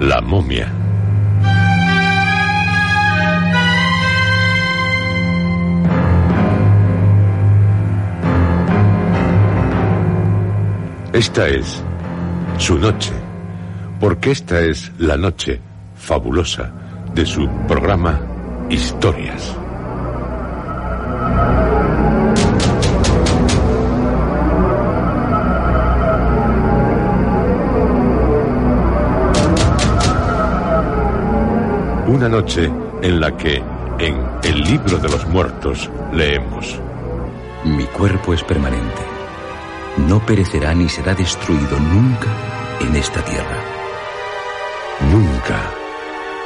la momia. Esta es su noche, porque esta es la noche fabulosa de su programa Historias. Noche en la que, en el libro de los muertos, leemos. Mi cuerpo es permanente. No perecerá ni será destruido nunca en esta tierra. Nunca.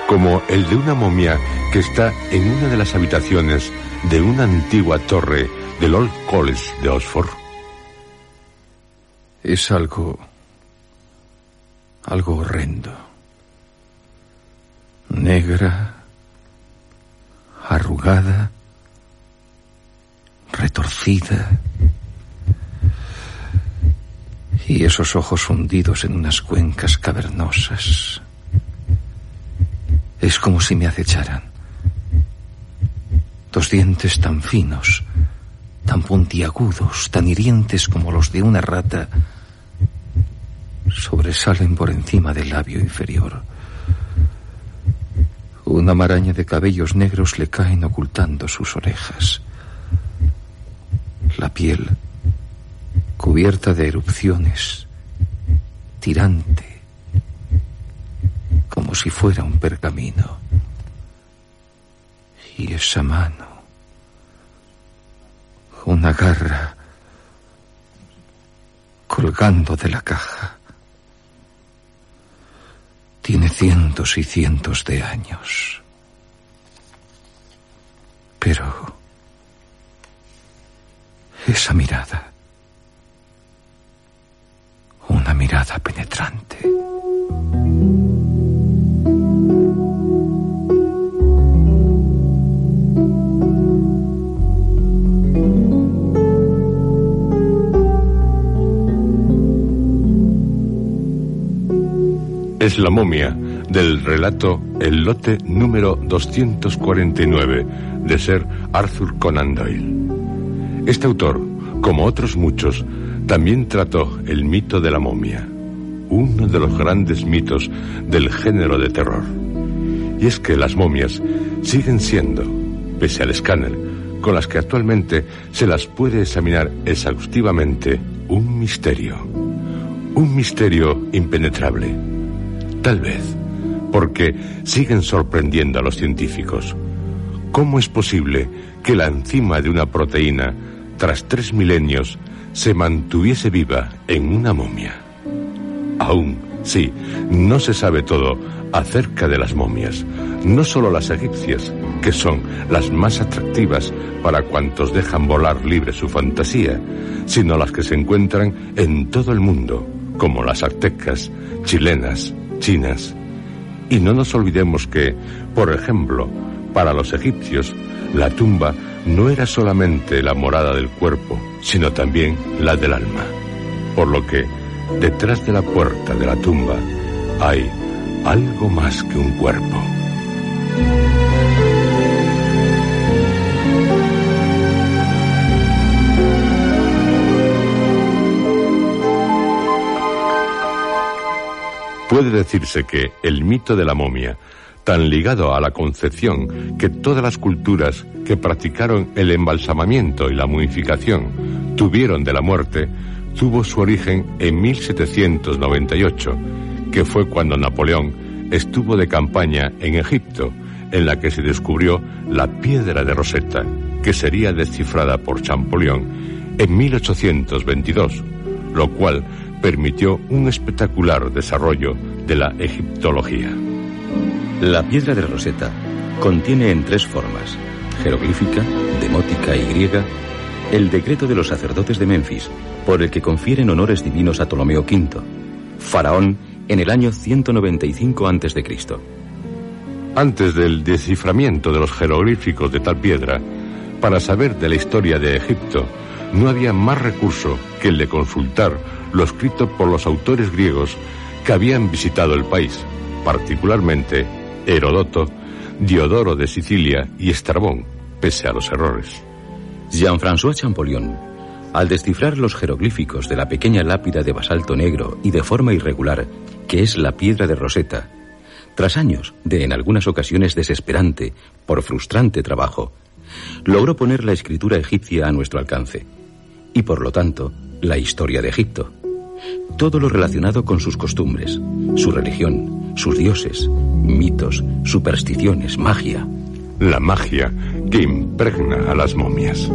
Como el de una momia que está en una de las habitaciones de una antigua torre del Old College de Oxford. Es algo... algo horrendo. Negra, arrugada, retorcida. Y esos ojos hundidos en unas cuencas cavernosas. Es como si me acecharan. Dos dientes tan finos, tan puntiagudos, tan hirientes como los de una rata, sobresalen por encima del labio inferior. Una maraña de cabellos negros le caen ocultando sus orejas. La piel, cubierta de erupciones, tirante, como si fuera un pergamino. Y esa mano, una garra, colgando de la caja. Tiene cientos y cientos de años. Pero esa mirada, una mirada penetrante. Es la momia del relato El lote número 249 de Sir Arthur Conan Doyle. Este autor, como otros muchos, también trató el mito de la momia, uno de los grandes mitos del género de terror. Y es que las momias siguen siendo, pese al escáner, con las que actualmente se las puede examinar exhaustivamente, un misterio. Un misterio impenetrable. Tal vez porque siguen sorprendiendo a los científicos. ¿Cómo es posible que la enzima de una proteína, tras tres milenios, se mantuviese viva en una momia? Aún, sí, no se sabe todo acerca de las momias, no solo las egipcias, que son las más atractivas para cuantos dejan volar libre su fantasía, sino las que se encuentran en todo el mundo, como las aztecas, chilenas, chinas. Y no nos olvidemos que, por ejemplo, para los egipcios, la tumba no era solamente la morada del cuerpo, sino también la del alma. Por lo que, detrás de la puerta de la tumba, hay algo más que un cuerpo. Puede decirse que el mito de la momia, tan ligado a la concepción que todas las culturas que practicaron el embalsamamiento y la mumificación tuvieron de la muerte, tuvo su origen en 1798, que fue cuando Napoleón estuvo de campaña en Egipto, en la que se descubrió la piedra de Rosetta, que sería descifrada por Champollion en 1822, lo cual permitió un espectacular desarrollo de la egiptología. La piedra de Rosetta contiene en tres formas, jeroglífica, demótica y griega, el decreto de los sacerdotes de Memphis, por el que confieren honores divinos a Ptolomeo V, faraón en el año 195 a.C. Antes del desciframiento de los jeroglíficos de tal piedra, para saber de la historia de Egipto, no había más recurso que el de consultar lo escrito por los autores griegos que habían visitado el país, particularmente Herodoto, Diodoro de Sicilia y Estrabón, pese a los errores. Jean-François Champollion, al descifrar los jeroglíficos de la pequeña lápida de basalto negro y de forma irregular, que es la piedra de Rosetta, tras años de en algunas ocasiones desesperante por frustrante trabajo, logró poner la escritura egipcia a nuestro alcance y por lo tanto la historia de Egipto todo lo relacionado con sus costumbres, su religión, sus dioses, mitos, supersticiones, magia. La magia que impregna a las momias.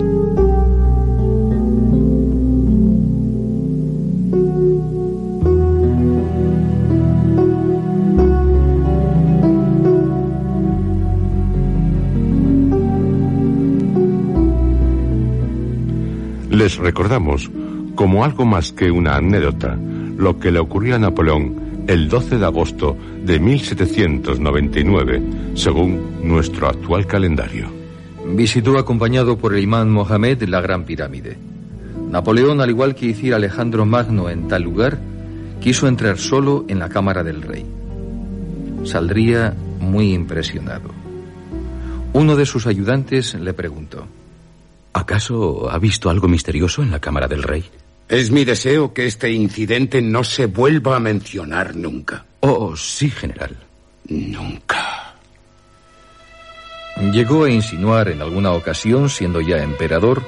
Les recordamos como algo más que una anécdota lo que le ocurrió a Napoleón el 12 de agosto de 1799, según nuestro actual calendario. Visitó acompañado por el imán Mohamed la Gran Pirámide. Napoleón, al igual que hiciera Alejandro Magno en tal lugar, quiso entrar solo en la cámara del rey. Saldría muy impresionado. Uno de sus ayudantes le preguntó. ¿Acaso ha visto algo misterioso en la cámara del rey? Es mi deseo que este incidente no se vuelva a mencionar nunca. Oh, sí, general. Nunca. Llegó a insinuar en alguna ocasión, siendo ya emperador,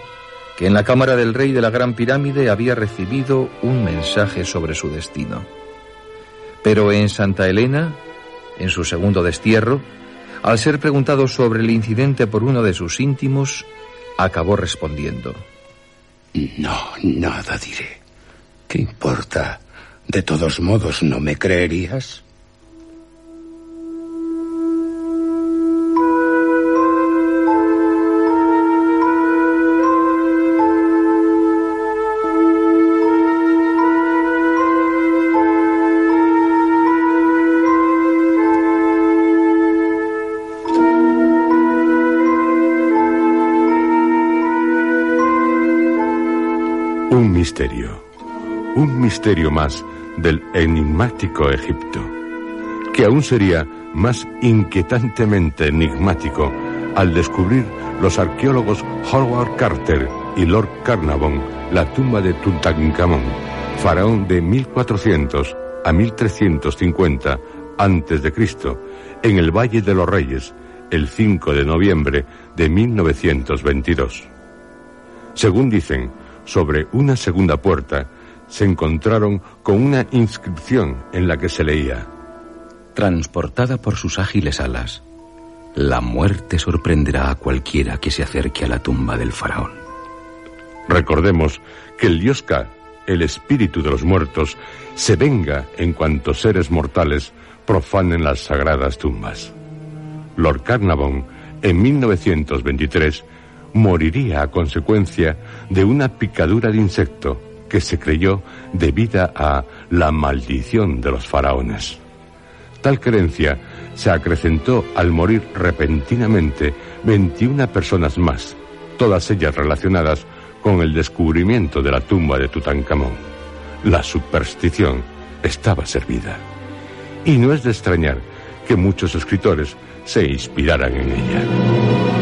que en la cámara del rey de la Gran Pirámide había recibido un mensaje sobre su destino. Pero en Santa Elena, en su segundo destierro, al ser preguntado sobre el incidente por uno de sus íntimos, acabó respondiendo. No, nada diré. ¿Qué importa? De todos modos, ¿no me creerías? Misterio, un misterio más del enigmático Egipto, que aún sería más inquietantemente enigmático al descubrir los arqueólogos Howard Carter y Lord Carnarvon la tumba de Tutankamón, faraón de 1400 a 1350 antes de Cristo, en el Valle de los Reyes, el 5 de noviembre de 1922. Según dicen, sobre una segunda puerta, se encontraron con una inscripción en la que se leía Transportada por sus ágiles alas, la muerte sorprenderá a cualquiera que se acerque a la tumba del faraón. Recordemos que el dios Ka, el espíritu de los muertos, se venga en cuanto seres mortales profanen las sagradas tumbas. Lord Carnarvon, en 1923, moriría a consecuencia de una picadura de insecto que se creyó debida a la maldición de los faraones. Tal creencia se acrecentó al morir repentinamente 21 personas más, todas ellas relacionadas con el descubrimiento de la tumba de Tutankamón. La superstición estaba servida. Y no es de extrañar que muchos escritores se inspiraran en ella.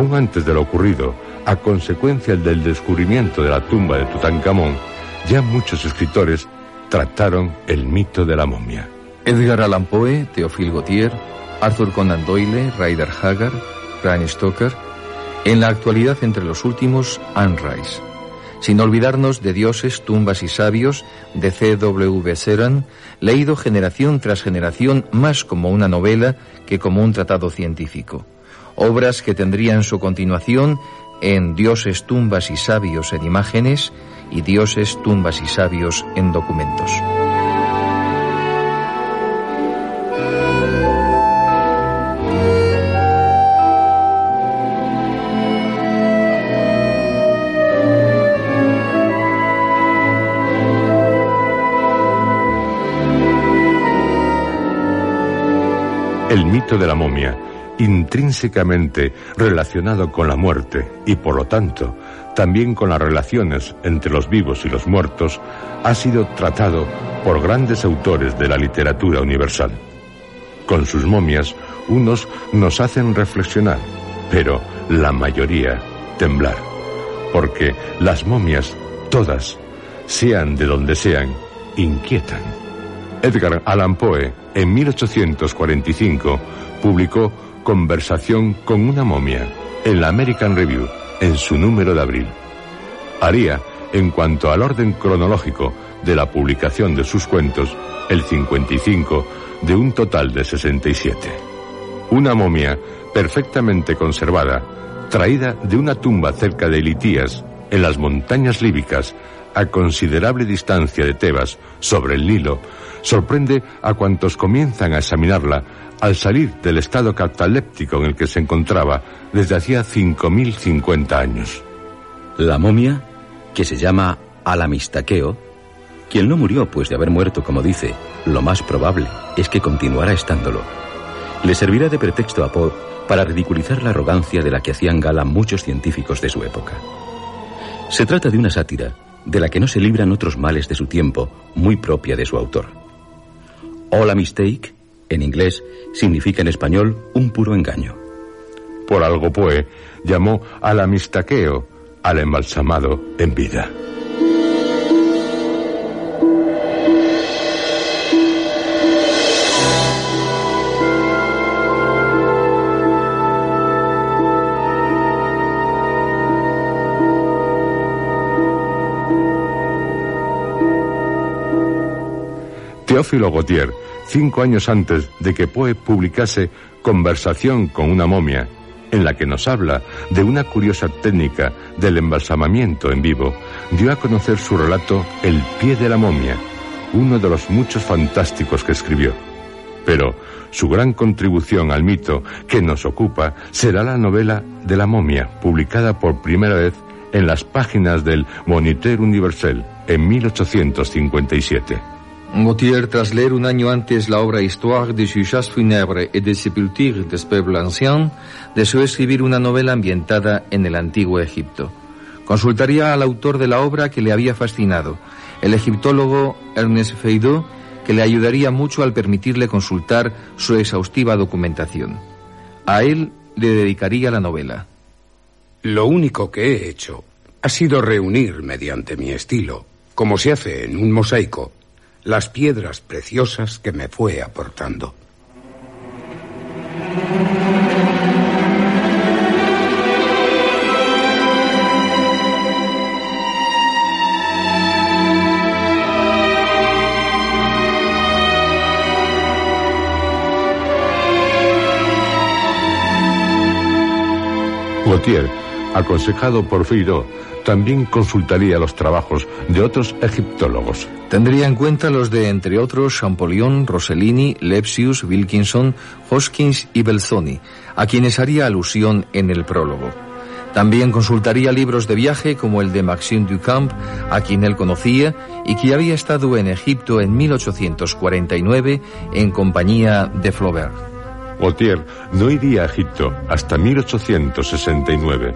Aún antes de lo ocurrido, a consecuencia del descubrimiento de la tumba de Tutankamón, ya muchos escritores trataron el mito de la momia. Edgar Allan Poe, Théophile Gautier, Arthur Conan Doyle, Ryder Haggard, Bram Stoker, en la actualidad entre los últimos, Anne Rice. Sin olvidarnos de Dioses, Tumbas y Sabios, de C.W. Seran, leído generación tras generación más como una novela que como un tratado científico. Obras que tendrían su continuación en Dioses, Tumbas y Sabios en imágenes y Dioses, Tumbas y Sabios en documentos. El mito de la momia, intrínsecamente relacionado con la muerte y por lo tanto también con las relaciones entre los vivos y los muertos, ha sido tratado por grandes autores de la literatura universal. Con sus momias, unos nos hacen reflexionar, pero la mayoría temblar, porque las momias, todas, sean de donde sean, inquietan. Edgar Allan Poe, en 1845, publicó Conversación con una momia en la American Review en su número de abril. Haría, en cuanto al orden cronológico de la publicación de sus cuentos, el 55 de un total de 67. Una momia perfectamente conservada, traída de una tumba cerca de Elitías, en las montañas líbicas, a considerable distancia de Tebas, sobre el Nilo, sorprende a cuantos comienzan a examinarla al salir del estado cataléptico en el que se encontraba desde hacía 5.050 años. La momia, que se llama Alamistaqueo, quien no murió pues de haber muerto, como dice, lo más probable es que continuara estándolo, le servirá de pretexto a Poe para ridiculizar la arrogancia de la que hacían gala muchos científicos de su época. Se trata de una sátira de la que no se libran otros males de su tiempo, muy propia de su autor. All a mistake en inglés, significa en español un puro engaño. Por algo Poe llamó al amistaqueo al embalsamado en vida. Teófilo Gautier cinco años antes de que Poe publicase Conversación con una momia, en la que nos habla de una curiosa técnica del embalsamamiento en vivo, dio a conocer su relato El pie de la momia, uno de los muchos fantásticos que escribió. Pero su gran contribución al mito que nos ocupa será la novela de la momia, publicada por primera vez en las páginas del Moniteur Universel en 1857. Gautier, tras leer un año antes la obra Histoire des Juges Funèbres et des Sépultures des Peuples Anciens, deseó escribir una novela ambientada en el antiguo Egipto. Consultaría al autor de la obra que le había fascinado, el egiptólogo Ernest Feydeau, que le ayudaría mucho al permitirle consultar su exhaustiva documentación. A él le dedicaría la novela. Lo único que he hecho ha sido reunir mediante mi estilo, como se hace en un mosaico, las piedras preciosas que me fue aportando. Gautier, aconsejado por Firo, también consultaría los trabajos de otros egiptólogos. Tendría en cuenta los de, entre otros, Champollion, Rossellini, Lepsius, Wilkinson, Hoskins y Belzoni, a quienes haría alusión en el prólogo. También consultaría libros de viaje como el de Maxime Ducamp, a quien él conocía y que había estado en Egipto en 1849 en compañía de Flaubert. Gautier no iría a Egipto hasta 1869,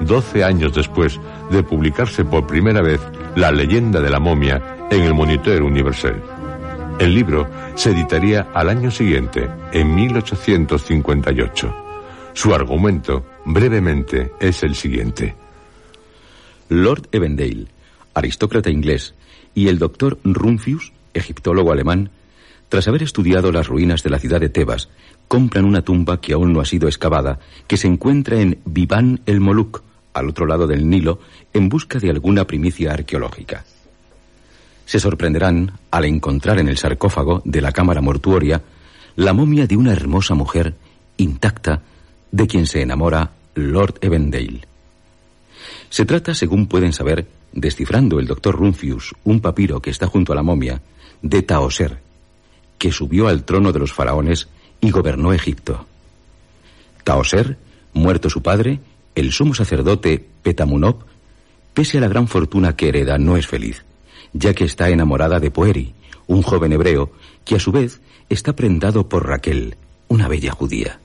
12 años después de publicarse por primera vez La leyenda de la momia en el Moniteur Universel. El libro se editaría al año siguiente, en 1858. Su argumento, brevemente, es el siguiente. Lord Evendale, aristócrata inglés, y el doctor Rumphius, egiptólogo alemán, tras haber estudiado las ruinas de la ciudad de Tebas, compran una tumba que aún no ha sido excavada, que se encuentra en Biban el Moluk, al otro lado del Nilo, en busca de alguna primicia arqueológica. Se sorprenderán al encontrar en el sarcófago de la cámara mortuoria la momia de una hermosa mujer intacta de quien se enamora Lord Evendale. Se trata, según pueden saber, descifrando el doctor Rumphius un papiro que está junto a la momia, de Taoser, que subió al trono de los faraones y gobernó Egipto. Taoser, muerto su padre, el sumo sacerdote Petamunop, pese a la gran fortuna que hereda, no es feliz, ya que está enamorada de Poeri, un joven hebreo que a su vez está prendado por Raquel, una bella judía.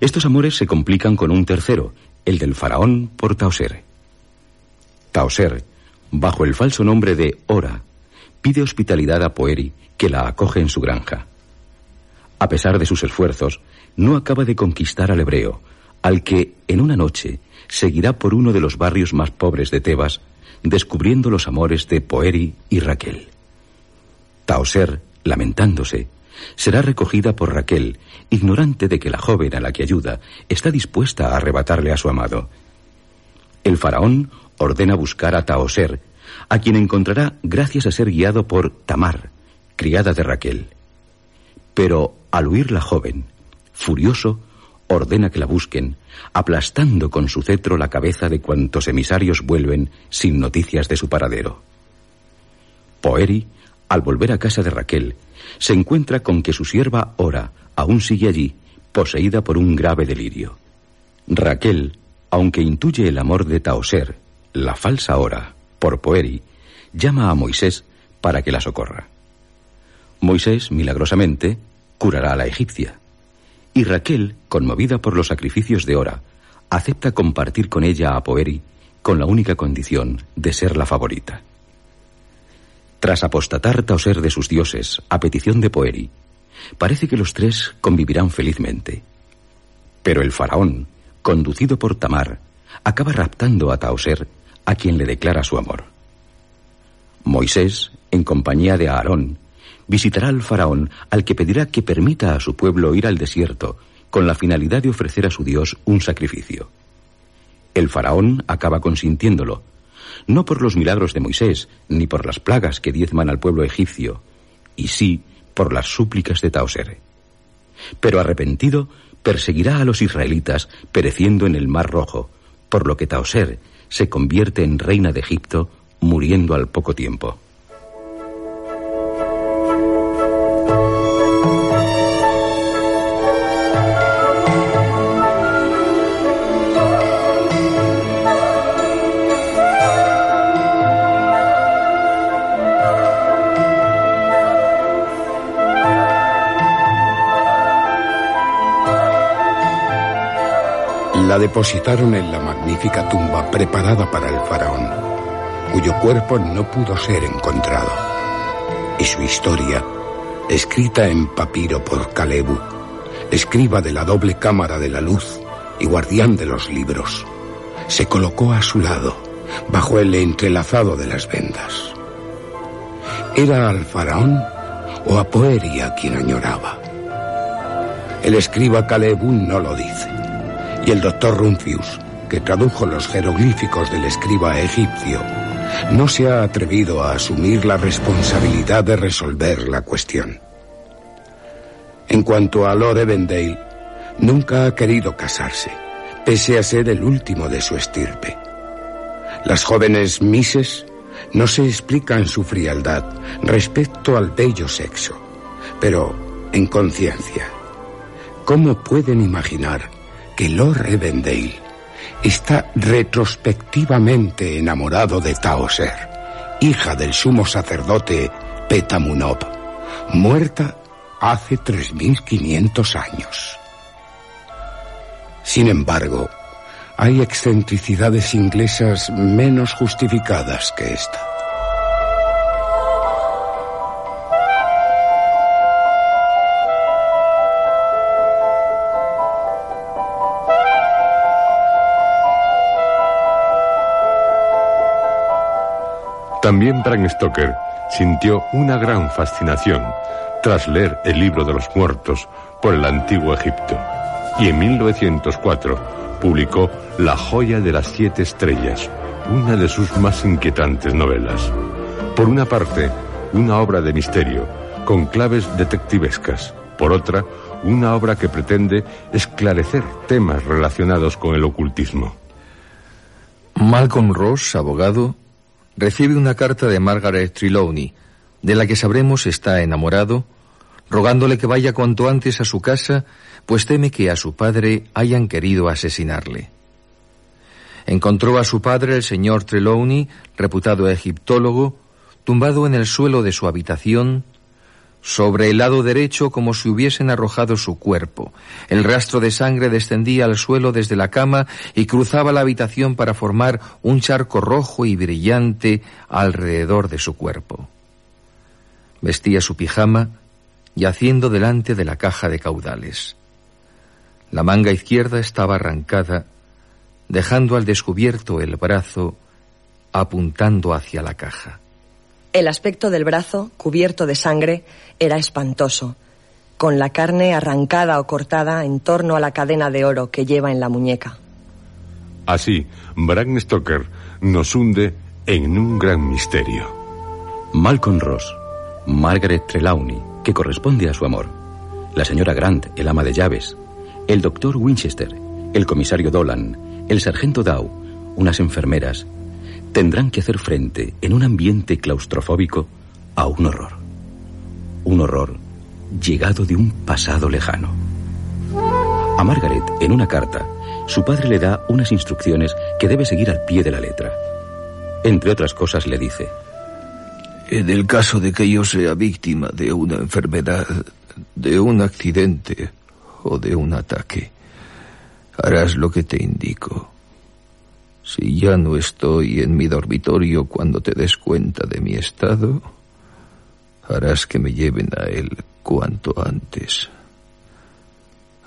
Estos amores se complican con un tercero, el del faraón por Taoser. Taoser, bajo el falso nombre de Ora, pide hospitalidad a Poeri, que la acoge en su granja. A pesar de sus esfuerzos, no acaba de conquistar al hebreo, al que, en una noche, seguirá por uno de los barrios más pobres de Tebas, descubriendo los amores de Poeri y Raquel. Taoser, lamentándose, será recogida por Raquel, ignorante de que la joven a la que ayuda está dispuesta a arrebatarle a su amado. El faraón ordena buscar a Taoser, a quien encontrará gracias a ser guiado por Tamar, criada de Raquel. Pero al huir la joven, furioso, ordena que la busquen, aplastando con su cetro la cabeza de cuantos emisarios vuelven sin noticias de su paradero. Poeri, al volver a casa de Raquel, se encuentra con que su sierva Ora aún sigue allí, poseída por un grave delirio. Raquel, aunque intuye el amor de Taoser, la falsa Ora, por Poeri, llama a Moisés para que la socorra. Moisés, milagrosamente, curará a la egipcia. Y Raquel, conmovida por los sacrificios de Ora, acepta compartir con ella a Poeri con la única condición de ser la favorita. Tras apostatar Taoser de sus dioses a petición de Poeri, parece que los tres convivirán felizmente. Pero el faraón, conducido por Tamar, acaba raptando a Taoser, a quien le declara su amor. Moisés, en compañía de Aarón, visitará al faraón al que pedirá que permita a su pueblo ir al desierto con la finalidad de ofrecer a su Dios un sacrificio. El faraón acaba consintiéndolo, no por los milagros de Moisés, ni por las plagas que diezman al pueblo egipcio, y sí por las súplicas de Taoser. Pero arrepentido, perseguirá a los israelitas, pereciendo en el Mar Rojo, por lo que Taoser se convierte en reina de Egipto, muriendo al poco tiempo. La depositaron en la magnífica tumba preparada para el faraón, cuyo cuerpo no pudo ser encontrado. Y su historia, escrita en papiro por Calebu, escriba de la doble cámara de la luz y guardián de los libros, se colocó a su lado, bajo el entrelazado de las vendas. ¿Era al faraón o a Poeria quien añoraba? El escriba Calebu no lo dice y el doctor Runcius, que tradujo los jeroglíficos del escriba egipcio, no se ha atrevido a asumir la responsabilidad de resolver la cuestión. En cuanto a Lord Evendale, nunca ha querido casarse, pese a ser el último de su estirpe. Las jóvenes Misses no se explican su frialdad respecto al bello sexo, pero en conciencia, ¿cómo pueden imaginar que Lord Evendale está retrospectivamente enamorado de Taoser, hija del sumo sacerdote Petamunop, muerta hace 3.500 años? Sin embargo, hay excentricidades inglesas menos justificadas que esta. También Bram Stoker sintió una gran fascinación tras leer el libro de los muertos por el antiguo Egipto. Y en 1904 publicó La joya de las siete estrellas, una de sus más inquietantes novelas. Por una parte, una obra de misterio, con claves detectivescas. Por otra, una obra que pretende esclarecer temas relacionados con el ocultismo. Malcolm Ross, abogado, recibe una carta de Margaret Trelawney, de la que sabremos está enamorado, rogándole que vaya cuanto antes a su casa pues teme que a su padre hayan querido asesinarle. Encontró a su padre, el señor Trelawney, reputado egiptólogo, tumbado en el suelo de su habitación, sobre el lado derecho como si hubiesen arrojado su cuerpo. El rastro de sangre descendía al suelo desde la cama y cruzaba la habitación para formar un charco rojo y brillante alrededor de su cuerpo. Vestía su pijama yaciendo delante de la caja de caudales. La manga izquierda estaba arrancada, dejando al descubierto el brazo apuntando hacia la caja. El aspecto del brazo, cubierto de sangre, era espantoso, con la carne arrancada o cortada en torno a la cadena de oro que lleva en la muñeca. Así, Bram Stoker nos hunde en un gran misterio. Malcolm Ross, Margaret Trelawney, que corresponde a su amor, la señora Grant, el ama de llaves, el doctor Winchester, el comisario Dolan, el sargento Dow, unas enfermeras, tendrán que hacer frente en un ambiente claustrofóbico a un horror. Un horror llegado de un pasado lejano. A Margaret, en una carta, su padre le da unas instrucciones que debe seguir al pie de la letra. Entre otras cosas le dice, En el caso de que yo sea víctima de una enfermedad, de un accidente o de un ataque. Harás lo que te indico. Si ya no estoy en mi dormitorio cuando te des cuenta de mi estado, harás que me lleven a él cuanto antes.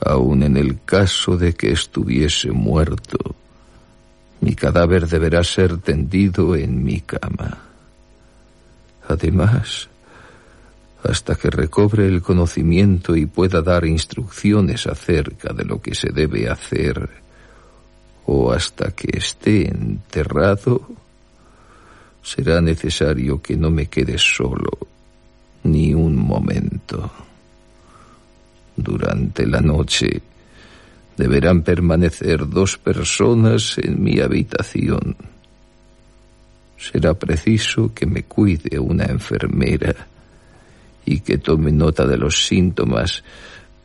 Aun en el caso de que estuviese muerto, mi cadáver deberá ser tendido en mi cama. Además, hasta que recobre el conocimiento y pueda dar instrucciones acerca de lo que se debe hacer, o hasta que esté enterrado, será necesario que no me quede solo ni un momento. Durante la noche deberán permanecer dos personas en mi habitación. Será preciso que me cuide una enfermera y que tome nota de los síntomas,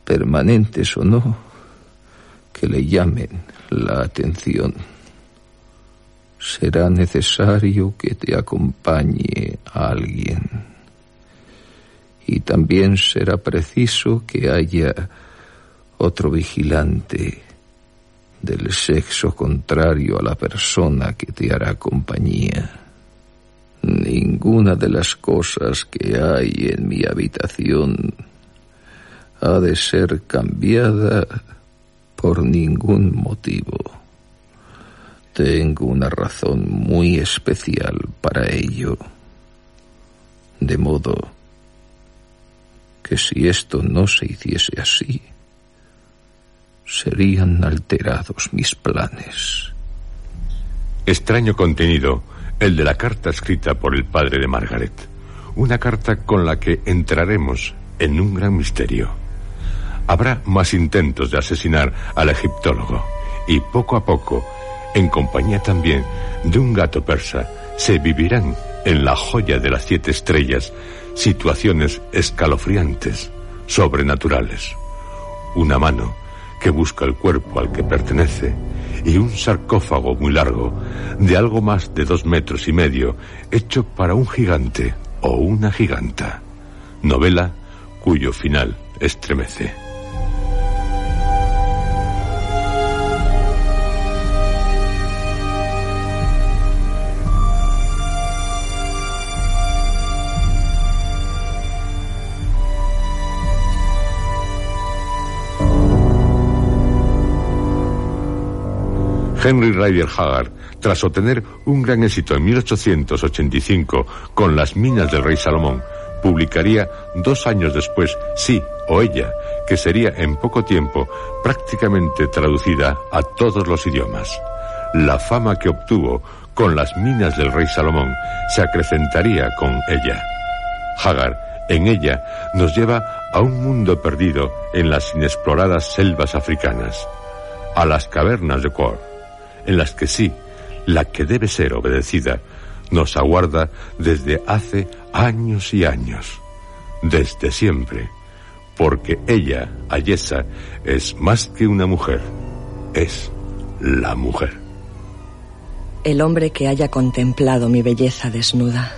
permanentes o no, que le llamen la atención. Será necesario que te acompañe alguien. Y también será preciso que haya otro vigilante del sexo contrario a la persona que te hará compañía. Ninguna de las cosas que hay en mi habitación ha de ser cambiada por ningún motivo. Tengo una razón muy especial para ello. De modo que si esto no se hiciese así, serían alterados mis planes. Extraño contenido el de la carta escrita por el padre de Margaret. Una carta con la que entraremos en un gran misterio. Habrá más intentos de asesinar al egiptólogo y poco a poco en compañía también de un gato persa, se vivirán en la joya de las siete estrellas situaciones escalofriantes, sobrenaturales. Una mano que busca el cuerpo al que pertenece y un sarcófago muy largo, de algo más de dos metros y medio, hecho para un gigante o una giganta. Novela cuyo final estremece. Henry Ryder Haggard, tras obtener un gran éxito en 1885 con Las minas del rey Salomón, publicaría dos años después Sí o Ella, que sería en poco tiempo prácticamente traducida a todos los idiomas. La fama que obtuvo con Las minas del rey Salomón se acrecentaría con ella. Haggard, en ella, nos lleva a un mundo perdido en las inexploradas selvas africanas, a las cavernas de Kor en las que sí, la que debe ser obedecida, nos aguarda desde hace años y años, desde siempre, porque ella, Ayesa, es más que una mujer, es la mujer. El hombre que haya contemplado mi belleza desnuda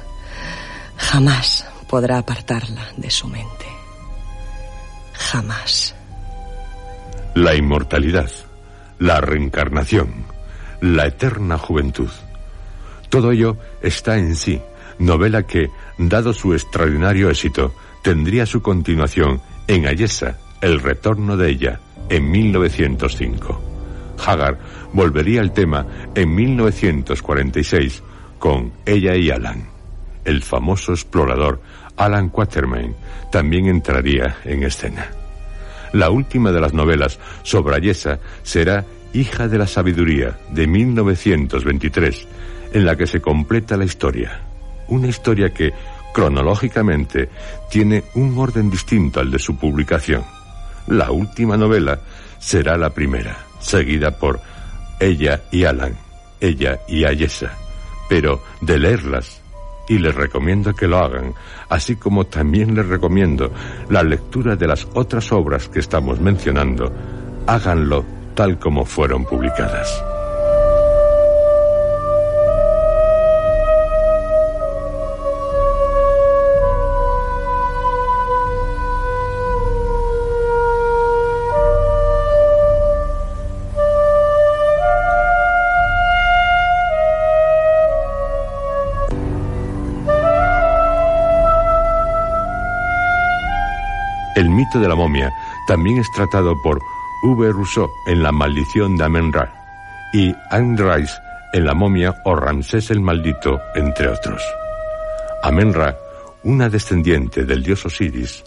jamás podrá apartarla de su mente. Jamás. La inmortalidad, la reencarnación, la eterna juventud. Todo ello está en sí, novela que, dado su extraordinario éxito, tendría su continuación en Ayesa, El retorno de ella, en 1905. Hagar volvería al tema en 1946 con Ella y Alan. El famoso explorador Alan Quatermain también entraría en escena. La última de las novelas sobre Ayesa será Hija de la Sabiduría, de 1923, en la que se completa la historia. Una historia que, cronológicamente, tiene un orden distinto al de su publicación. La última novela será la primera, seguida por Ella y Alan, Ella y Ayesa. Pero de leerlas, y les recomiendo que lo hagan, así como también les recomiendo la lectura de las otras obras que estamos mencionando, háganlo tal como fueron publicadas. El mito de la momia también es tratado por V. Rousseau en La maldición de Amen-Ra y Anne en La momia o Ramsés el maldito, entre otros. Amen-Ra, una descendiente del dios Osiris,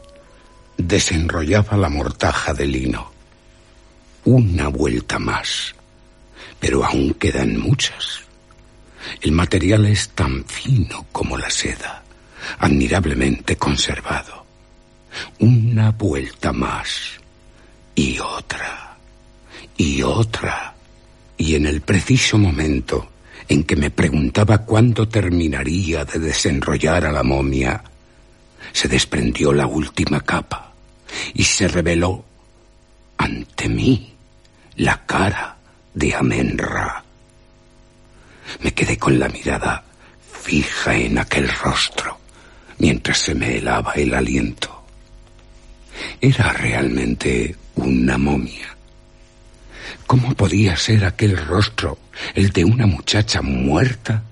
desenrollaba la mortaja de lino. Una vuelta más. Pero aún quedan muchas. El material es tan fino como la seda, admirablemente conservado. Una vuelta más y otra, y otra. Y en el preciso momento en que me preguntaba cuándo terminaría de desenrollar a la momia, se desprendió la última capa y se reveló ante mí la cara de Amenra. Me quedé con la mirada fija en aquel rostro mientras se me helaba el aliento. Era realmente una momia. ¿Cómo podía ser aquel rostro, el de una muchacha muerta,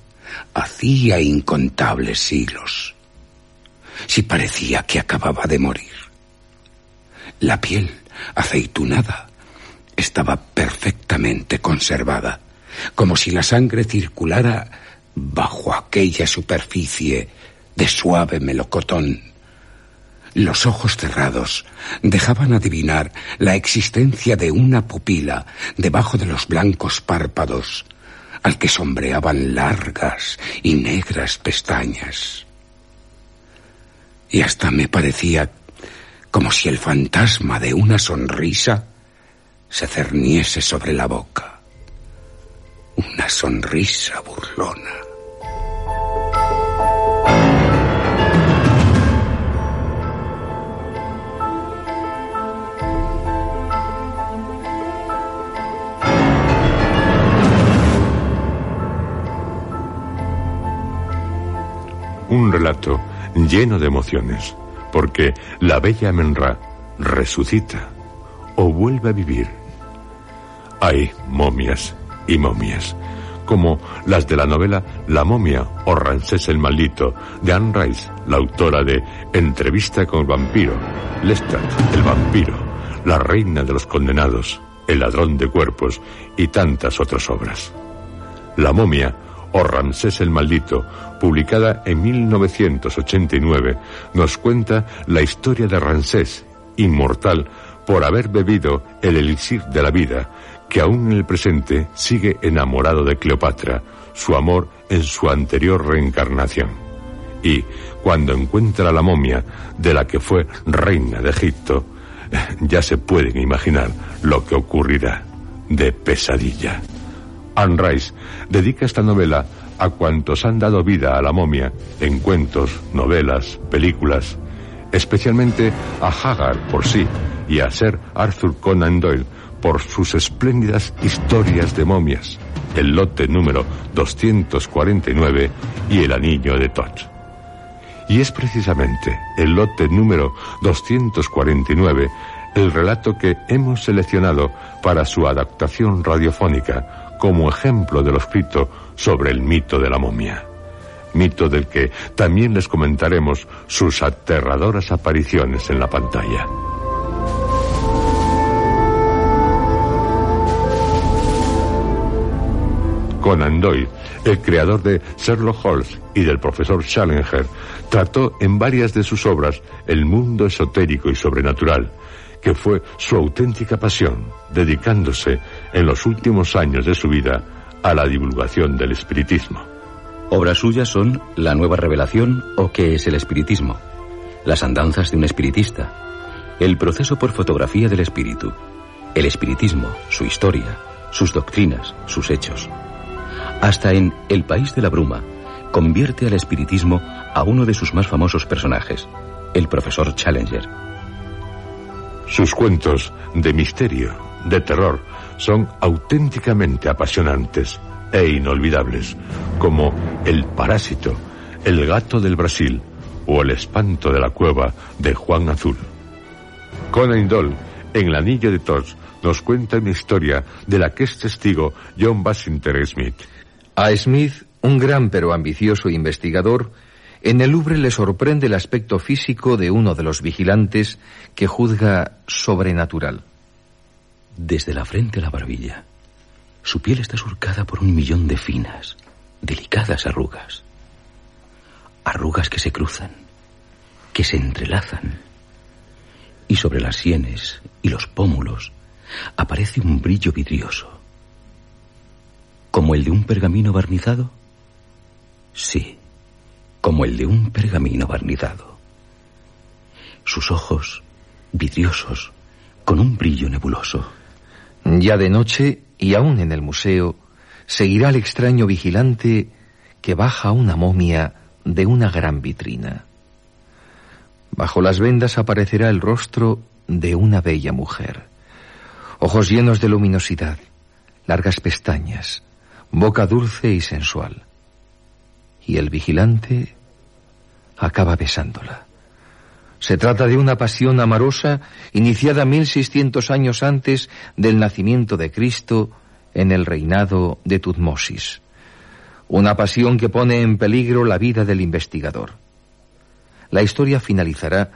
hacía incontables siglos? Si parecía que acababa de morir. La piel, aceitunada, estaba perfectamente conservada, como si la sangre circulara bajo aquella superficie de suave melocotón los ojos cerrados dejaban adivinar la existencia de una pupila debajo de los blancos párpados, al que sombreaban largas y negras pestañas. Y hasta me parecía como si el fantasma de una sonrisa se cerniese sobre la boca. una sonrisa burlona. Un relato lleno de emociones, porque la bella Menra resucita o vuelve a vivir. Hay momias y momias, como las de la novela La momia o Ramsés el maldito de Anne Rice, la autora de Entrevista con el vampiro, Lestat el vampiro, La reina de los condenados, El ladrón de cuerpos y tantas otras obras. La momia o Ramsés el Maldito, publicada en 1989, nos cuenta la historia de Ramsés, inmortal por haber bebido el elixir de la vida, que aún en el presente sigue enamorado de Cleopatra, su amor en su anterior reencarnación. Y cuando encuentra la momia de la que fue reina de Egipto, ya se pueden imaginar lo que ocurrirá de pesadilla. Anne Rice dedica esta novela a cuantos han dado vida a la momia en cuentos, novelas, películas, especialmente a Haggard por sí y a Sir Arthur Conan Doyle por sus espléndidas historias de momias, el lote número 249 y el anillo de Todd. Y es precisamente el lote número 249 el relato que hemos seleccionado para su adaptación radiofónica como ejemplo de lo escrito sobre el mito de la momia. Mito del que también les comentaremos sus aterradoras apariciones en la pantalla. Conan Doyle, el creador de Sherlock Holmes y del profesor Challenger, trató en varias de sus obras el mundo esotérico y sobrenatural, que fue su auténtica pasión, dedicándose en los últimos años de su vida a la divulgación del espiritismo. Obras suyas son La nueva revelación o qué es el espiritismo, Las andanzas de un espiritista, El proceso por fotografía del espíritu, El espiritismo, su historia, sus doctrinas, sus hechos. Hasta en El país de la bruma convierte al espiritismo a uno de sus más famosos personajes, el profesor Challenger. Sus cuentos de misterio, de terror, son auténticamente apasionantes e inolvidables, como El Parásito, El Gato del Brasil o El Espanto de la Cueva de Juan Azul. Conan Doyle, en El Anillo de Todd, nos cuenta una historia de la que es testigo John Bassington Smith. A Smith, un gran pero ambicioso investigador, en el Louvre le sorprende el aspecto físico de uno de los vigilantes que juzga sobrenatural. Desde la frente a la barbilla, su piel está surcada por un millón de finas, delicadas arrugas. Arrugas que se cruzan, que se entrelazan. Y sobre las sienes y los pómulos aparece un brillo vidrioso. ¿Como el de un pergamino barnizado? Sí como el de un pergamino barnizado. Sus ojos, vidriosos, con un brillo nebuloso. Ya de noche, y aún en el museo, seguirá el extraño vigilante que baja una momia de una gran vitrina. Bajo las vendas aparecerá el rostro de una bella mujer. Ojos llenos de luminosidad, largas pestañas, boca dulce y sensual y el vigilante acaba besándola. Se trata de una pasión amorosa iniciada 1600 años antes del nacimiento de Cristo en el reinado de Tutmosis. Una pasión que pone en peligro la vida del investigador. La historia finalizará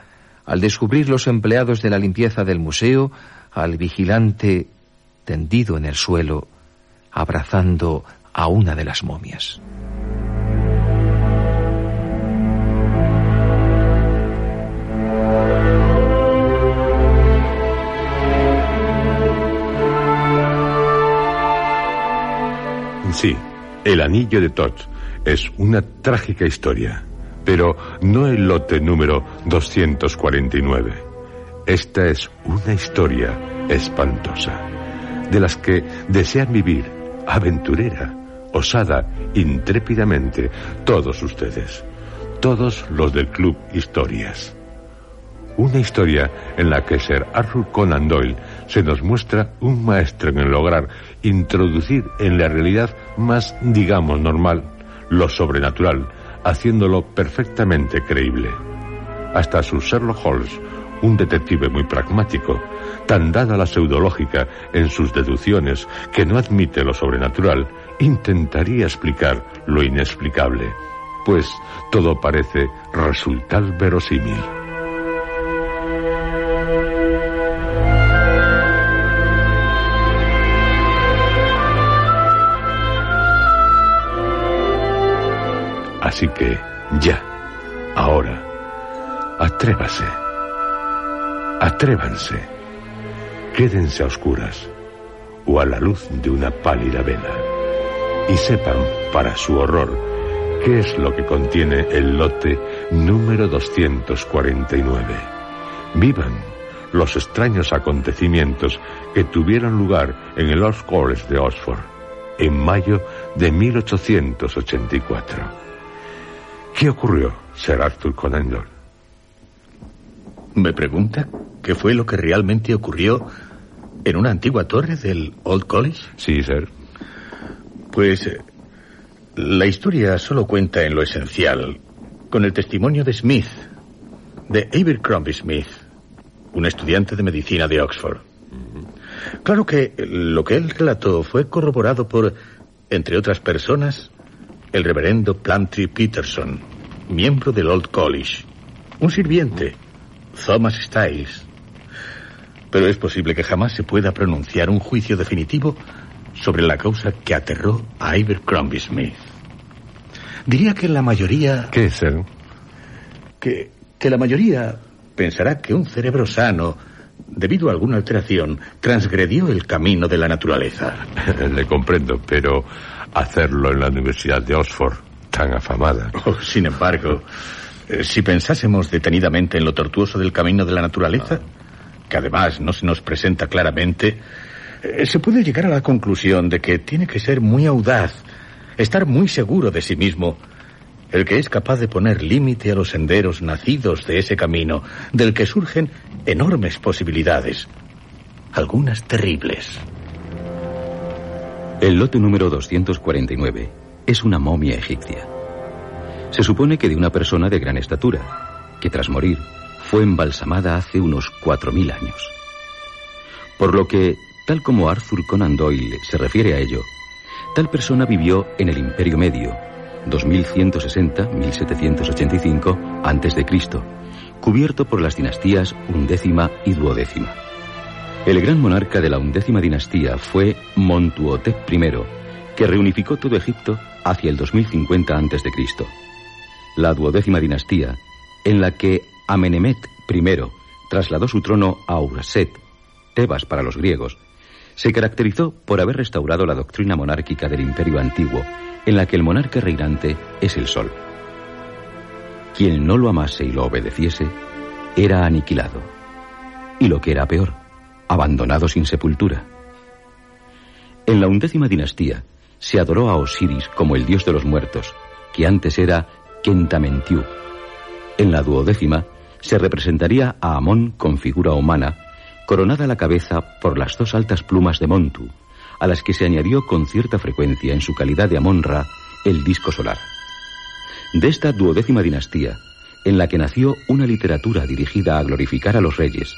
al descubrir los empleados de la limpieza del museo al vigilante tendido en el suelo, abrazando a una de las momias. Sí, El Anillo de Todd es una trágica historia, pero no el lote número 249. Esta es una historia espantosa, de las que desean vivir aventurera, osada, intrépidamente, todos ustedes, todos los del Club Historias. Una historia en la que Sir Arthur Conan Doyle se nos muestra un maestro en lograr introducir en la realidad más, digamos, normal, lo sobrenatural, haciéndolo perfectamente creíble. Hasta su Sherlock Holmes, un detective muy pragmático, tan dada la pseudológica en sus deducciones que no admite lo sobrenatural, intentaría explicar lo inexplicable, pues todo parece resultar verosímil. Así que, ya, ahora, atrévase, atrévanse, quédense a oscuras o a la luz de una pálida vela y sepan, para su horror, qué es lo que contiene el lote número 249. Vivan los extraños acontecimientos que tuvieron lugar en el Old College de Oxford en mayo de 1884. ¿Qué ocurrió, Sir Arthur Conan Doyle? ¿Me pregunta qué fue lo que realmente ocurrió en una antigua torre del Old College? Sí, sir. Pues eh, la historia solo cuenta en lo esencial con el testimonio de Smith, de Abercrombie Smith, un estudiante de medicina de Oxford. Claro que lo que él relató fue corroborado por, entre otras personas, el reverendo Plantry Peterson, miembro del Old College, un sirviente, Thomas Styles. Pero es posible que jamás se pueda pronunciar un juicio definitivo sobre la causa que aterró a Abercrombie Smith. Diría que la mayoría... ¿Qué es él? Que, que la mayoría pensará que un cerebro sano, debido a alguna alteración, transgredió el camino de la naturaleza. Le comprendo, pero hacerlo en la Universidad de Oxford, tan afamada. Oh, sin embargo, eh, si pensásemos detenidamente en lo tortuoso del camino de la naturaleza, que además no se nos presenta claramente, eh, se puede llegar a la conclusión de que tiene que ser muy audaz, estar muy seguro de sí mismo, el que es capaz de poner límite a los senderos nacidos de ese camino, del que surgen enormes posibilidades, algunas terribles. El lote número 249 es una momia egipcia. Se supone que de una persona de gran estatura, que tras morir fue embalsamada hace unos 4.000 años. Por lo que, tal como Arthur Conan Doyle se refiere a ello, tal persona vivió en el Imperio Medio, 2160-1785 a.C., cubierto por las dinastías undécima y duodécima. El gran monarca de la undécima dinastía fue Montuotec I, que reunificó todo Egipto hacia el 2050 a.C. La duodécima dinastía, en la que Amenemet I trasladó su trono a Uraset, Tebas para los griegos, se caracterizó por haber restaurado la doctrina monárquica del imperio antiguo, en la que el monarca reinante es el sol. Quien no lo amase y lo obedeciese, era aniquilado. Y lo que era peor, abandonado sin sepultura. En la undécima dinastía se adoró a Osiris como el dios de los muertos, que antes era Kentamentiu. En la duodécima se representaría a Amón con figura humana, coronada la cabeza por las dos altas plumas de Montu, a las que se añadió con cierta frecuencia en su calidad de Amon-Ra el disco solar. De esta duodécima dinastía, en la que nació una literatura dirigida a glorificar a los reyes,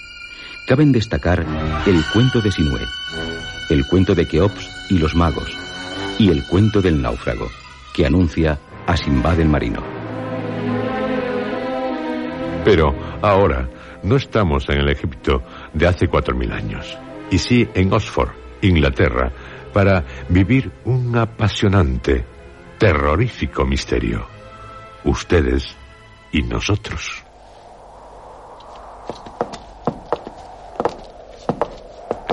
caben destacar el cuento de Sinué, el cuento de Keops y los magos, y el cuento del náufrago, que anuncia a Simbad el marino. Pero ahora no estamos en el Egipto de hace cuatro mil años, y sí en Oxford, Inglaterra, para vivir un apasionante, terrorífico misterio. Ustedes y nosotros.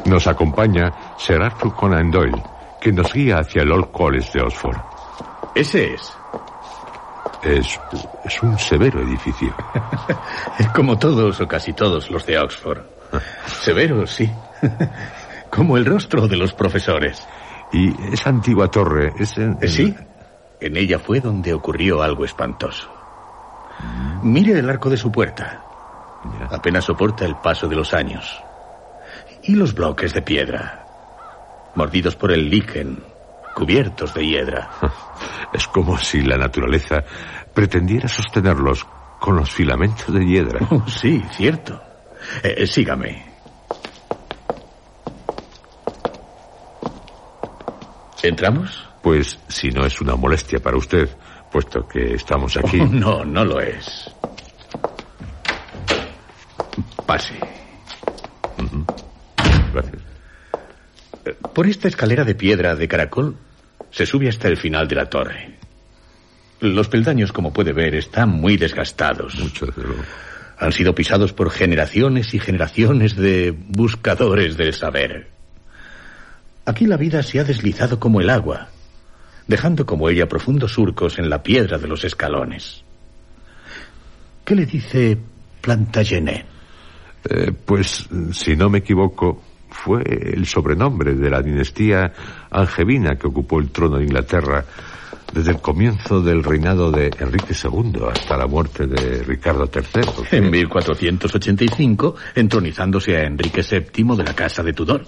Nos acompaña Sir Arthur Conan Doyle, que nos guía hacia el Old College de Oxford. Ese es. Es, es un severo edificio. Como todos o casi todos los de Oxford. Severo, sí. Como el rostro de los profesores. ¿Y esa antigua torre es en... Sí, en ella fue donde ocurrió algo espantoso. Mire el arco de su puerta. Apenas soporta el paso de los años. Y los bloques de piedra, mordidos por el líquen, cubiertos de hiedra. Es como si la naturaleza pretendiera sostenerlos con los filamentos de hiedra. Oh, sí, cierto. Eh, eh, sígame. ¿Entramos? Pues si no es una molestia para usted, puesto que estamos aquí. Oh, no, no lo es. Pase. Gracias. Eh, por esta escalera de piedra de caracol se sube hasta el final de la torre. Los peldaños, como puede ver, están muy desgastados. Mucho, desde luego. Han sido pisados por generaciones y generaciones de buscadores del saber. Aquí la vida se ha deslizado como el agua, dejando como ella profundos surcos en la piedra de los escalones. ¿Qué le dice Plantagenet? Eh, pues, si no me equivoco, fue el sobrenombre de la dinastía angevina que ocupó el trono de Inglaterra desde el comienzo del reinado de Enrique II hasta la muerte de Ricardo III. En 1485, entronizándose a Enrique VII de la Casa de Tudor.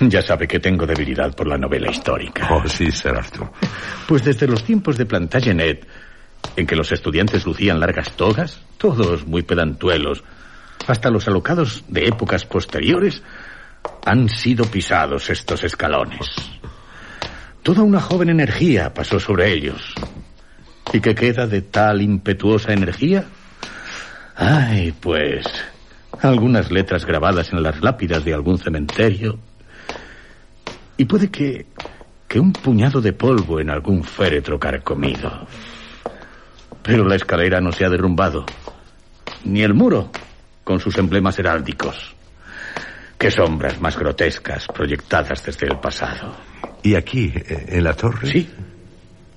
Ya sabe que tengo debilidad por la novela histórica. Oh, sí, Sir Arthur. Pues desde los tiempos de Plantagenet, en que los estudiantes lucían largas togas, todos muy pedantuelos, hasta los alocados de épocas posteriores, han sido pisados estos escalones. Toda una joven energía pasó sobre ellos. ¿Y qué queda de tal impetuosa energía? Ay, pues algunas letras grabadas en las lápidas de algún cementerio. Y puede que que un puñado de polvo en algún féretro carcomido. Pero la escalera no se ha derrumbado, ni el muro con sus emblemas heráldicos. Qué sombras más grotescas proyectadas desde el pasado. ¿Y aquí, en la torre? Sí.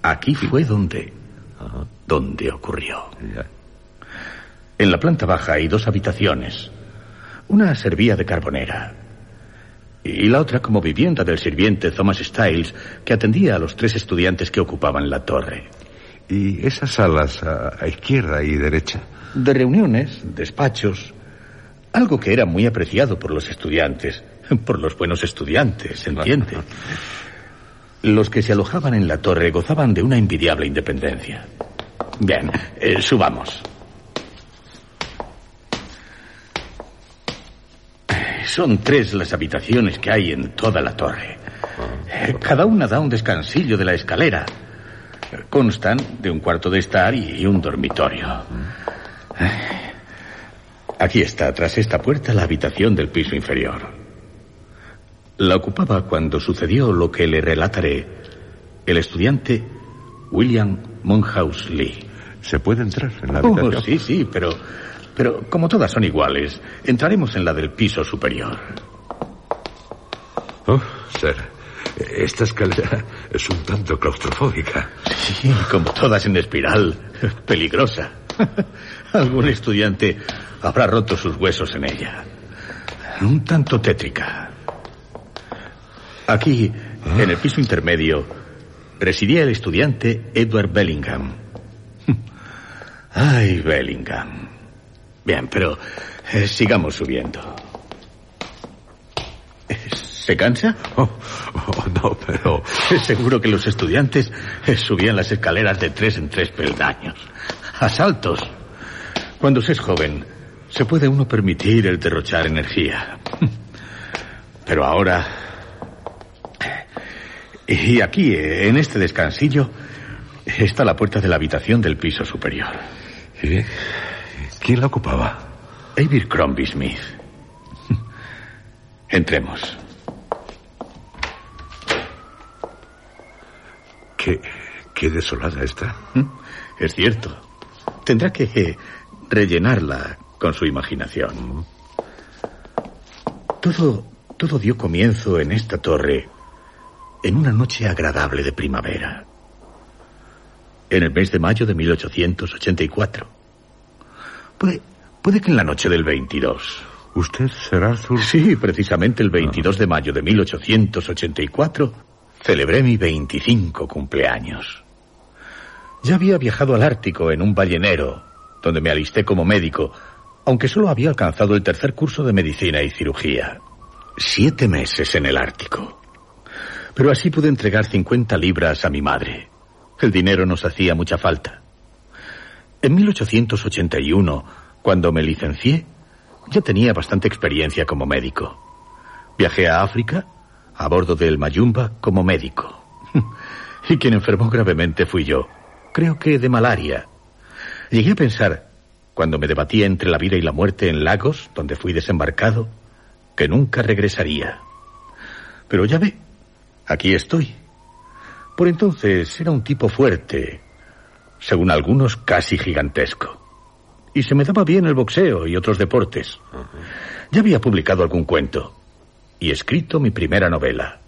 Aquí fue donde. donde ocurrió. Ya. En la planta baja hay dos habitaciones. Una servía de carbonera. Y la otra como vivienda del sirviente Thomas Styles, que atendía a los tres estudiantes que ocupaban la torre. ¿Y esas salas a, a izquierda y derecha? De reuniones, despachos. Algo que era muy apreciado por los estudiantes. Por los buenos estudiantes, ¿se entiende? Los que se alojaban en la torre gozaban de una envidiable independencia. Bien, eh, subamos. Son tres las habitaciones que hay en toda la torre. Eh, Cada una da un descansillo de la escalera. Constan de un cuarto de estar y un dormitorio. Aquí está, tras esta puerta, la habitación del piso inferior. La ocupaba cuando sucedió lo que le relataré el estudiante William Monhouse Lee. ¿Se puede entrar en la Oh, habitación? sí, sí, pero, pero como todas son iguales, entraremos en la del piso superior. Oh, Sir, esta escalera es un tanto claustrofóbica. Sí, como todas en espiral, peligrosa. Algún estudiante habrá roto sus huesos en ella. Un tanto tétrica. Aquí, en el piso intermedio, residía el estudiante Edward Bellingham. Ay, Bellingham. Bien, pero eh, sigamos subiendo. ¿Se cansa? Oh, oh, no, pero... Seguro que los estudiantes eh, subían las escaleras de tres en tres peldaños. A saltos. Cuando se es joven, se puede uno permitir el derrochar energía. Pero ahora... Y aquí, en este descansillo, está la puerta de la habitación del piso superior. ¿Y ¿Quién la ocupaba? Abercrombie Smith. Entremos. Qué, qué desolada está. Es cierto. Tendrá que rellenarla con su imaginación. Todo, todo dio comienzo en esta torre en una noche agradable de primavera. En el mes de mayo de 1884. Puede, puede que en la noche del 22. ¿Usted, Sir Arthur? Sí, precisamente el 22 de mayo de 1884 celebré mi 25 cumpleaños. Ya había viajado al Ártico en un ballenero, donde me alisté como médico, aunque solo había alcanzado el tercer curso de medicina y cirugía. Siete meses en el Ártico. Pero así pude entregar 50 libras a mi madre. El dinero nos hacía mucha falta. En 1881, cuando me licencié, ya tenía bastante experiencia como médico. Viajé a África a bordo del Mayumba como médico. y quien enfermó gravemente fui yo. Creo que de malaria. Llegué a pensar, cuando me debatía entre la vida y la muerte en Lagos, donde fui desembarcado, que nunca regresaría. Pero ya ve, aquí estoy. Por entonces era un tipo fuerte, según algunos casi gigantesco. Y se me daba bien el boxeo y otros deportes. Ya había publicado algún cuento y escrito mi primera novela.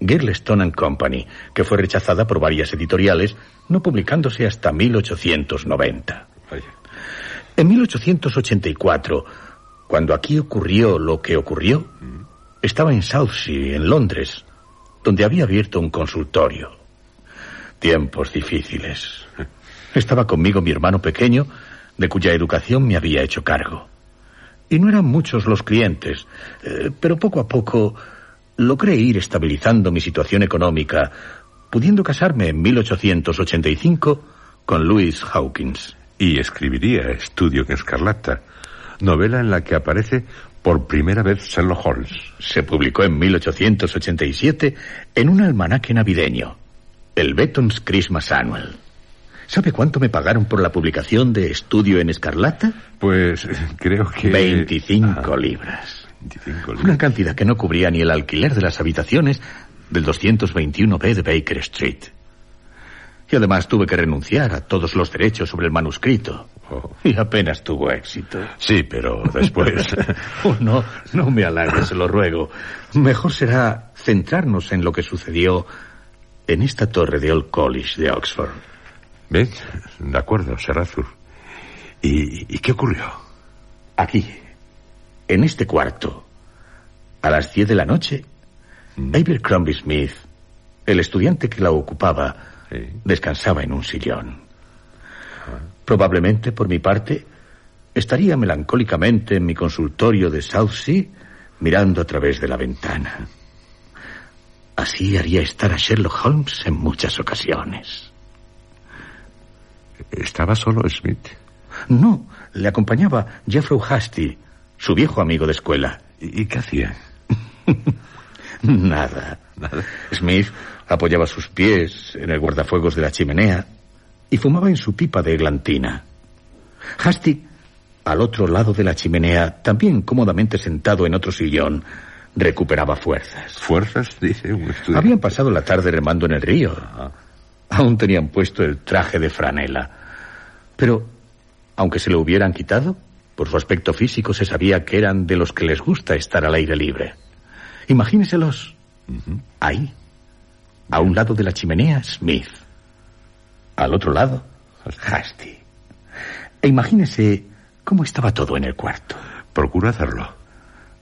Girlestone and Company, que fue rechazada por varias editoriales, no publicándose hasta 1890. En 1884, cuando aquí ocurrió lo que ocurrió, estaba en Southsea, en Londres, donde había abierto un consultorio. Tiempos difíciles. Estaba conmigo mi hermano pequeño, de cuya educación me había hecho cargo. Y no eran muchos los clientes, eh, pero poco a poco logré ir estabilizando mi situación económica, pudiendo casarme en 1885 con Louis Hawkins. Y escribiría Estudio en Escarlata, novela en la que aparece por primera vez Sherlock Holmes. Se publicó en 1887 en un almanaque navideño, el Betton's Christmas Annual. ¿Sabe cuánto me pagaron por la publicación de Estudio en Escarlata? Pues creo que... 25 libras. 25 libras. Una cantidad que no cubría ni el alquiler de las habitaciones del 221B de Baker Street. Y además tuve que renunciar a todos los derechos sobre el manuscrito. Oh. Y apenas tuvo éxito. Sí, pero después... oh, no, no me alargue, se lo ruego. Mejor será centrarnos en lo que sucedió en esta torre de Old College de Oxford. Bien, de acuerdo, Sir ¿Y, ¿Y qué ocurrió? Aquí, en este cuarto, a las diez de la noche, mm. Abercrombie Smith, el estudiante que la ocupaba, descansaba en un sillón. Probablemente, por mi parte, estaría melancólicamente en mi consultorio de Southsea mirando a través de la ventana. Así haría estar a Sherlock Holmes en muchas ocasiones. ¿Estaba solo Smith? No, le acompañaba Jeffrey Hasty, su viejo amigo de escuela. ¿Y qué hacía? Nada. Nada. Smith apoyaba sus pies en el guardafuegos de la chimenea y fumaba en su pipa de eglantina. Hasty, al otro lado de la chimenea, también cómodamente sentado en otro sillón, recuperaba fuerzas. ¿Fuerzas? Dice un estudiante. Habían pasado la tarde remando en el río. Aún tenían puesto el traje de franela. Pero, aunque se lo hubieran quitado, por su aspecto físico se sabía que eran de los que les gusta estar al aire libre. Imagíneselos. Ahí. A un lado de la chimenea, Smith. Al otro lado, Hasty. E imagínese cómo estaba todo en el cuarto. Procura hacerlo.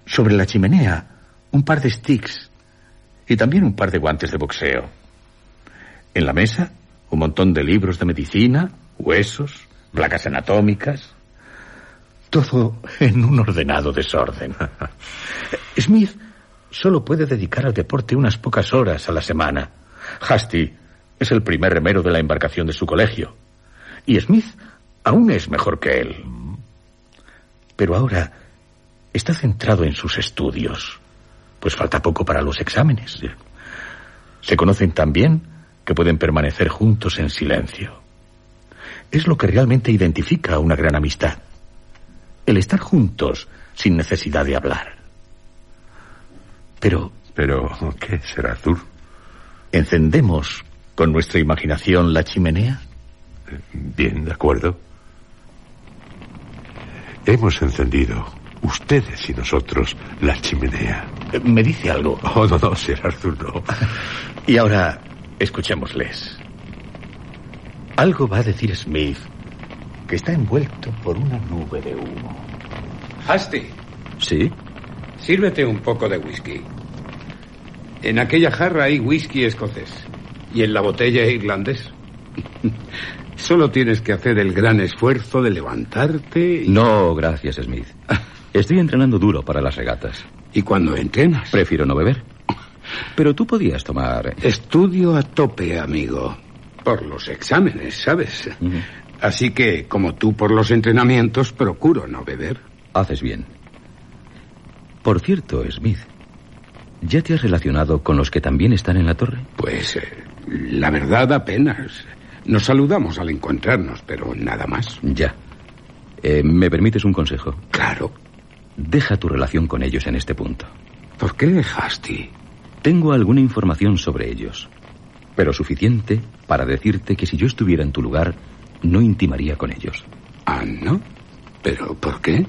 Sobre la chimenea, un par de sticks y también un par de guantes de boxeo. En la mesa, un montón de libros de medicina, huesos, placas anatómicas. Todo en un ordenado desorden. Smith solo puede dedicar al deporte unas pocas horas a la semana. Hasty es el primer remero de la embarcación de su colegio. Y Smith aún es mejor que él. Pero ahora está centrado en sus estudios, pues falta poco para los exámenes. Se conocen también que pueden permanecer juntos en silencio. Es lo que realmente identifica una gran amistad. El estar juntos sin necesidad de hablar. Pero... Pero, ¿qué será, Arthur? ¿Encendemos con nuestra imaginación la chimenea? Bien, de acuerdo. Hemos encendido, ustedes y nosotros, la chimenea. ¿Me dice algo? Oh, no, no, Sir Arthur, no. y ahora, Escuchémosles. Algo va a decir Smith que está envuelto por una nube de humo. Hasty. ¿Sí? Sírvete un poco de whisky. En aquella jarra hay whisky escocés y en la botella irlandés. Solo tienes que hacer el gran esfuerzo de levantarte y... No, gracias, Smith. Estoy entrenando duro para las regatas. ¿Y cuando entrenas? Prefiero no beber. Pero tú podías tomar... Estudio a tope, amigo. Por los exámenes, ¿sabes? Así que, como tú por los entrenamientos, procuro no beber. Haces bien. Por cierto, Smith, ¿ya te has relacionado con los que también están en la torre? Pues, eh, la verdad, apenas. Nos saludamos al encontrarnos, pero nada más. Ya. Eh, ¿Me permites un consejo? Claro. Deja tu relación con ellos en este punto. ¿Por qué dejaste? Tengo alguna información sobre ellos, pero suficiente para decirte que si yo estuviera en tu lugar, no intimaría con ellos. Ah, ¿no? ¿Pero por qué?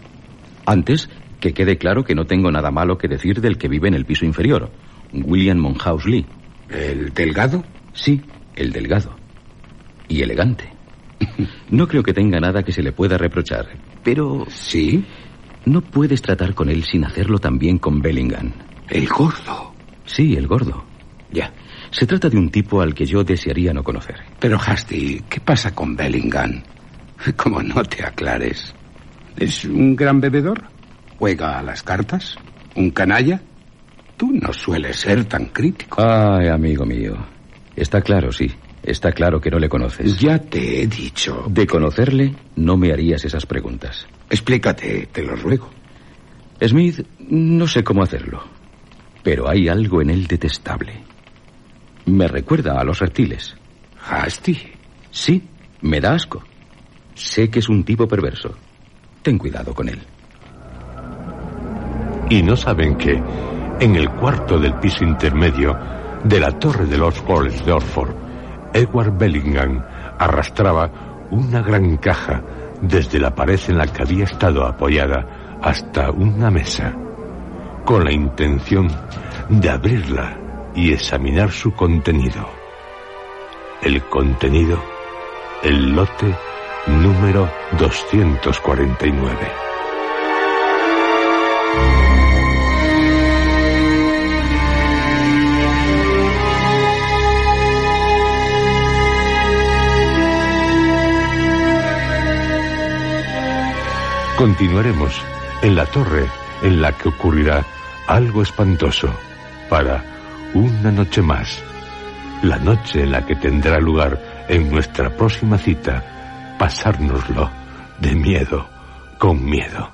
Antes, que quede claro que no tengo nada malo que decir del que vive en el piso inferior, William Monhouse Lee. ¿El delgado? Sí, el delgado. Y elegante. No creo que tenga nada que se le pueda reprochar, pero... ¿Sí? No puedes tratar con él sin hacerlo también con Bellingham. ¿El gordo? Sí, el gordo. Ya. Se trata de un tipo al que yo desearía no conocer. Pero, Hasty, ¿qué pasa con Bellingham? Como no te aclares. ¿Es un gran bebedor? ¿Juega a las cartas? ¿Un canalla? Tú no sueles ser tan crítico. Ay, amigo mío. Está claro, sí. Está claro que no le conoces. Ya te he dicho. De conocerle, no me harías esas preguntas. Explícate, te lo ruego. Smith, no sé cómo hacerlo, pero hay algo en él detestable. Me recuerda a los reptiles. ¿Hasty? Sí, me da asco. Sé que es un tipo perverso. Ten cuidado con él. Y no saben que, en el cuarto del piso intermedio de la torre de los Forest de Orford, Edward Bellingham arrastraba una gran caja desde la pared en la que había estado apoyada hasta una mesa, con la intención de abrirla y examinar su contenido. El contenido, el lote número 249. Continuaremos en la torre en la que ocurrirá algo espantoso para una noche más, la noche en la que tendrá lugar en nuestra próxima cita, pasárnoslo de miedo con miedo.